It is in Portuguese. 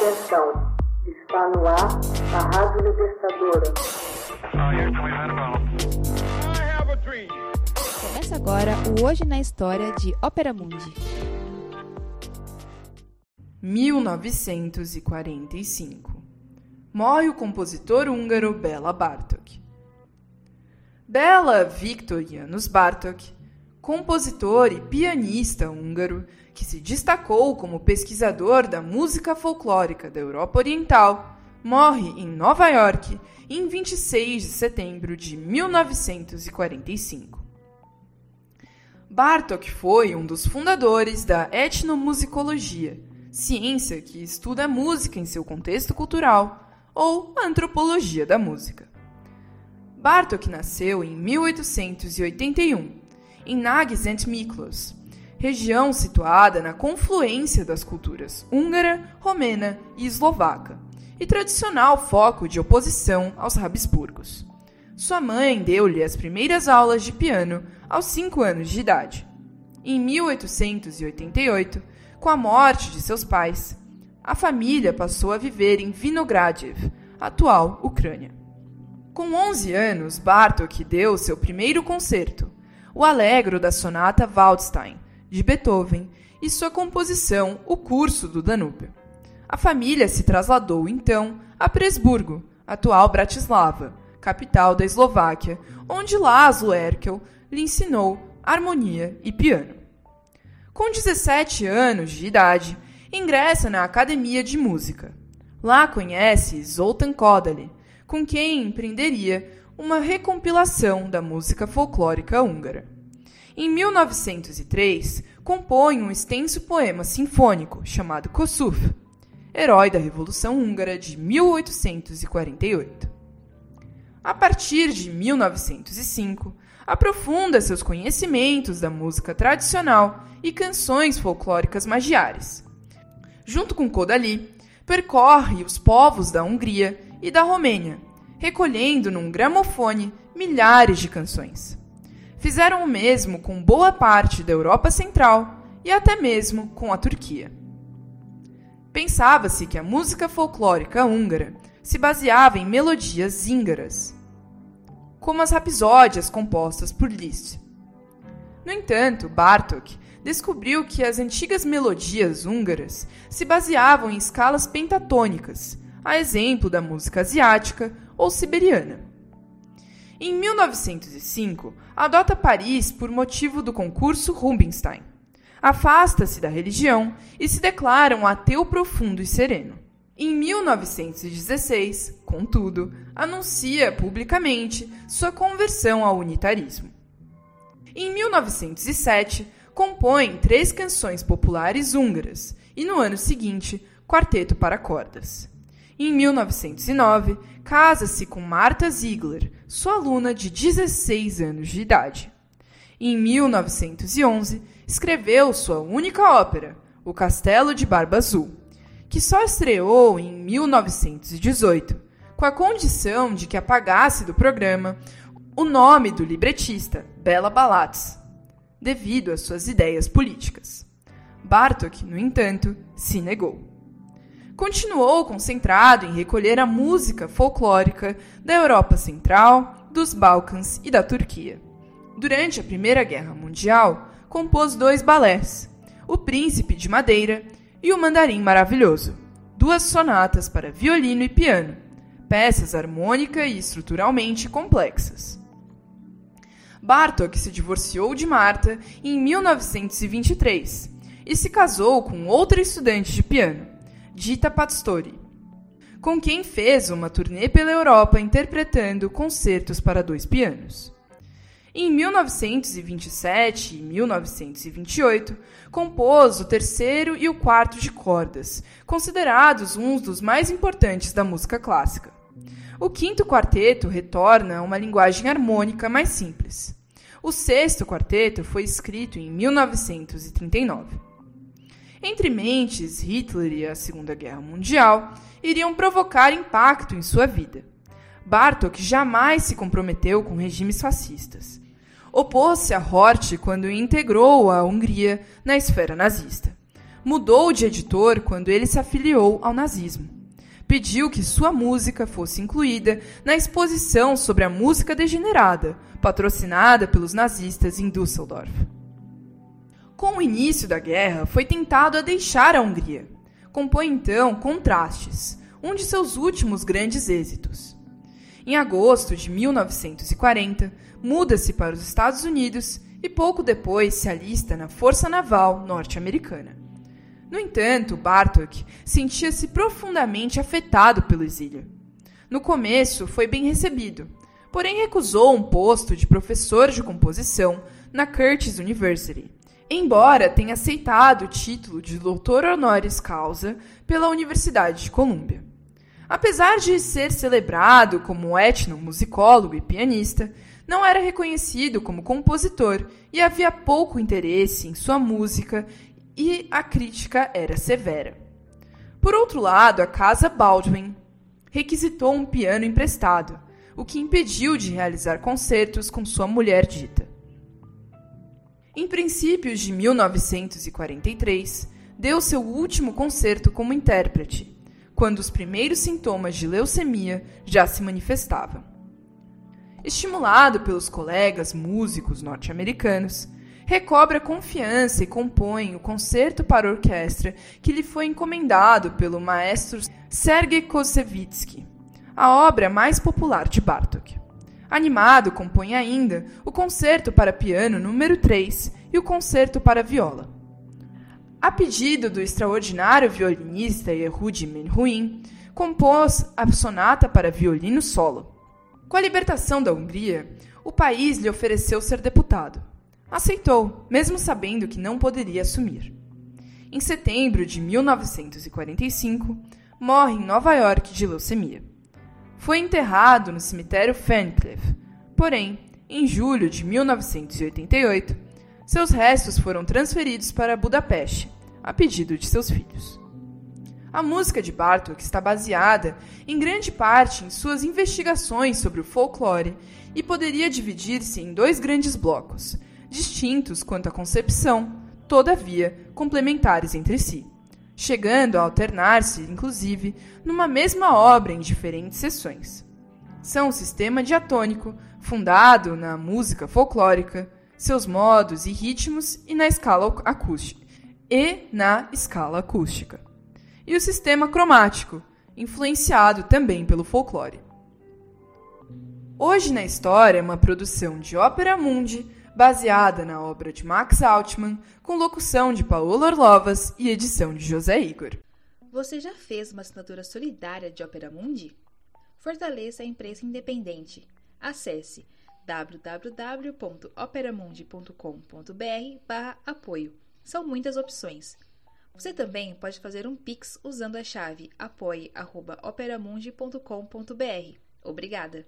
Atenção, está no ar a Rádio Libertadora. Começa agora o Hoje na História de Ópera Mundi. 1945. Morre o compositor húngaro Bela Bartok. Bela Viktor Janusz Bartok, compositor e pianista húngaro que se destacou como pesquisador da música folclórica da Europa Oriental, morre em Nova York em 26 de setembro de 1945. Bartok foi um dos fundadores da etnomusicologia, ciência que estuda a música em seu contexto cultural, ou antropologia da música. Bartok nasceu em 1881 em Nag Miklos, região situada na confluência das culturas húngara, romena e eslovaca, e tradicional foco de oposição aos Habsburgos. Sua mãe deu-lhe as primeiras aulas de piano aos 5 anos de idade. Em 1888, com a morte de seus pais, a família passou a viver em Vinogradiev, atual Ucrânia. Com 11 anos, Bartok deu seu primeiro concerto, o Allegro da sonata Waldstein, de Beethoven e sua composição O Curso do Danúbio. A família se trasladou então a Presburgo, atual Bratislava, capital da Eslováquia, onde Laszlo Erkel lhe ensinou harmonia e piano. Com 17 anos de idade, ingressa na Academia de Música. Lá conhece Zoltan Kodaly, com quem empreenderia uma recompilação da música folclórica húngara. Em 1903, compõe um extenso poema sinfônico chamado Kossuth, herói da Revolução Húngara de 1848. A partir de 1905, aprofunda seus conhecimentos da música tradicional e canções folclóricas magiares. Junto com Kodaly, percorre os povos da Hungria e da Romênia, recolhendo num gramofone milhares de canções fizeram o mesmo com boa parte da Europa Central e até mesmo com a Turquia. Pensava-se que a música folclórica húngara se baseava em melodias zíngaras, como as rapsódias compostas por Liszt. No entanto, Bartók descobriu que as antigas melodias húngaras se baseavam em escalas pentatônicas, a exemplo da música asiática ou siberiana. Em 1905, adota Paris por motivo do concurso Rubinstein. Afasta-se da religião e se declara um ateu profundo e sereno. Em 1916, contudo, anuncia publicamente sua conversão ao unitarismo. Em 1907, compõe três canções populares húngaras e, no ano seguinte, Quarteto para Cordas. Em 1909, casa-se com Marta Ziegler, sua aluna de 16 anos de idade. Em 1911, escreveu sua única ópera, O Castelo de Barba Azul, que só estreou em 1918, com a condição de que apagasse do programa o nome do libretista, Bela Balatz, devido às suas ideias políticas. Bartok, no entanto, se negou continuou concentrado em recolher a música folclórica da Europa Central, dos Balcãs e da Turquia. Durante a Primeira Guerra Mundial, compôs dois balés, O Príncipe de Madeira e O Mandarim Maravilhoso, duas sonatas para violino e piano, peças harmônica e estruturalmente complexas. Bartók se divorciou de Marta em 1923 e se casou com outra estudante de piano, Dita Pastori, com quem fez uma turnê pela Europa interpretando concertos para dois pianos. Em 1927 e 1928, compôs o terceiro e o quarto de cordas, considerados uns dos mais importantes da música clássica. O quinto quarteto retorna a uma linguagem harmônica mais simples. O sexto quarteto foi escrito em 1939. Entre mentes, Hitler e a Segunda Guerra Mundial iriam provocar impacto em sua vida. Bartok jamais se comprometeu com regimes fascistas. Opôs-se a Hort quando integrou a Hungria na esfera nazista. mudou de editor quando ele se afiliou ao nazismo. Pediu que sua música fosse incluída na exposição sobre a música degenerada, patrocinada pelos nazistas em Düsseldorf. Com o início da guerra, foi tentado a deixar a Hungria. Compõe então Contrastes, um de seus últimos grandes êxitos. Em agosto de 1940, muda-se para os Estados Unidos e pouco depois se alista na Força Naval norte-americana. No entanto, Bartok sentia-se profundamente afetado pelo exílio. No começo, foi bem recebido, porém recusou um posto de professor de composição na Curtis University, embora tenha aceitado o título de doutor honoris causa pela Universidade de Colômbia. Apesar de ser celebrado como etnomusicólogo e pianista, não era reconhecido como compositor e havia pouco interesse em sua música e a crítica era severa. Por outro lado, a casa Baldwin requisitou um piano emprestado, o que impediu de realizar concertos com sua mulher dita. Em princípios de 1943, deu seu último concerto como intérprete, quando os primeiros sintomas de leucemia já se manifestavam. Estimulado pelos colegas músicos norte-americanos, recobra confiança e compõe o concerto para orquestra que lhe foi encomendado pelo maestro Sergei Kosevitsky, a obra mais popular de Bartók. Animado, compõe ainda o concerto para piano número 3 e o concerto para viola. A pedido do extraordinário violinista Yehudi Menuhin, compôs a sonata para violino solo. Com a libertação da Hungria, o país lhe ofereceu ser deputado. Aceitou, mesmo sabendo que não poderia assumir. Em setembro de 1945, morre em Nova York de leucemia. Foi enterrado no cemitério Ferncliff, porém, em julho de 1988, seus restos foram transferidos para Budapeste, a pedido de seus filhos. A música de Bartók está baseada, em grande parte, em suas investigações sobre o folclore e poderia dividir-se em dois grandes blocos, distintos quanto à concepção, todavia complementares entre si, chegando a alternar-se, inclusive, numa mesma obra em diferentes seções. São o sistema diatônico, fundado na música folclórica, seus modos e ritmos e na escala acústica, e na escala acústica e o sistema cromático, influenciado também pelo folclore. Hoje na História é uma produção de Ópera Mundi, baseada na obra de Max Altman, com locução de Paola Orlovas e edição de José Igor. Você já fez uma assinatura solidária de Ópera Mundi? Fortaleça a imprensa independente. Acesse www.operamundi.com.br/apoio. São muitas opções. Você também pode fazer um Pix usando a chave apoie.operamundi.com.br. Obrigada!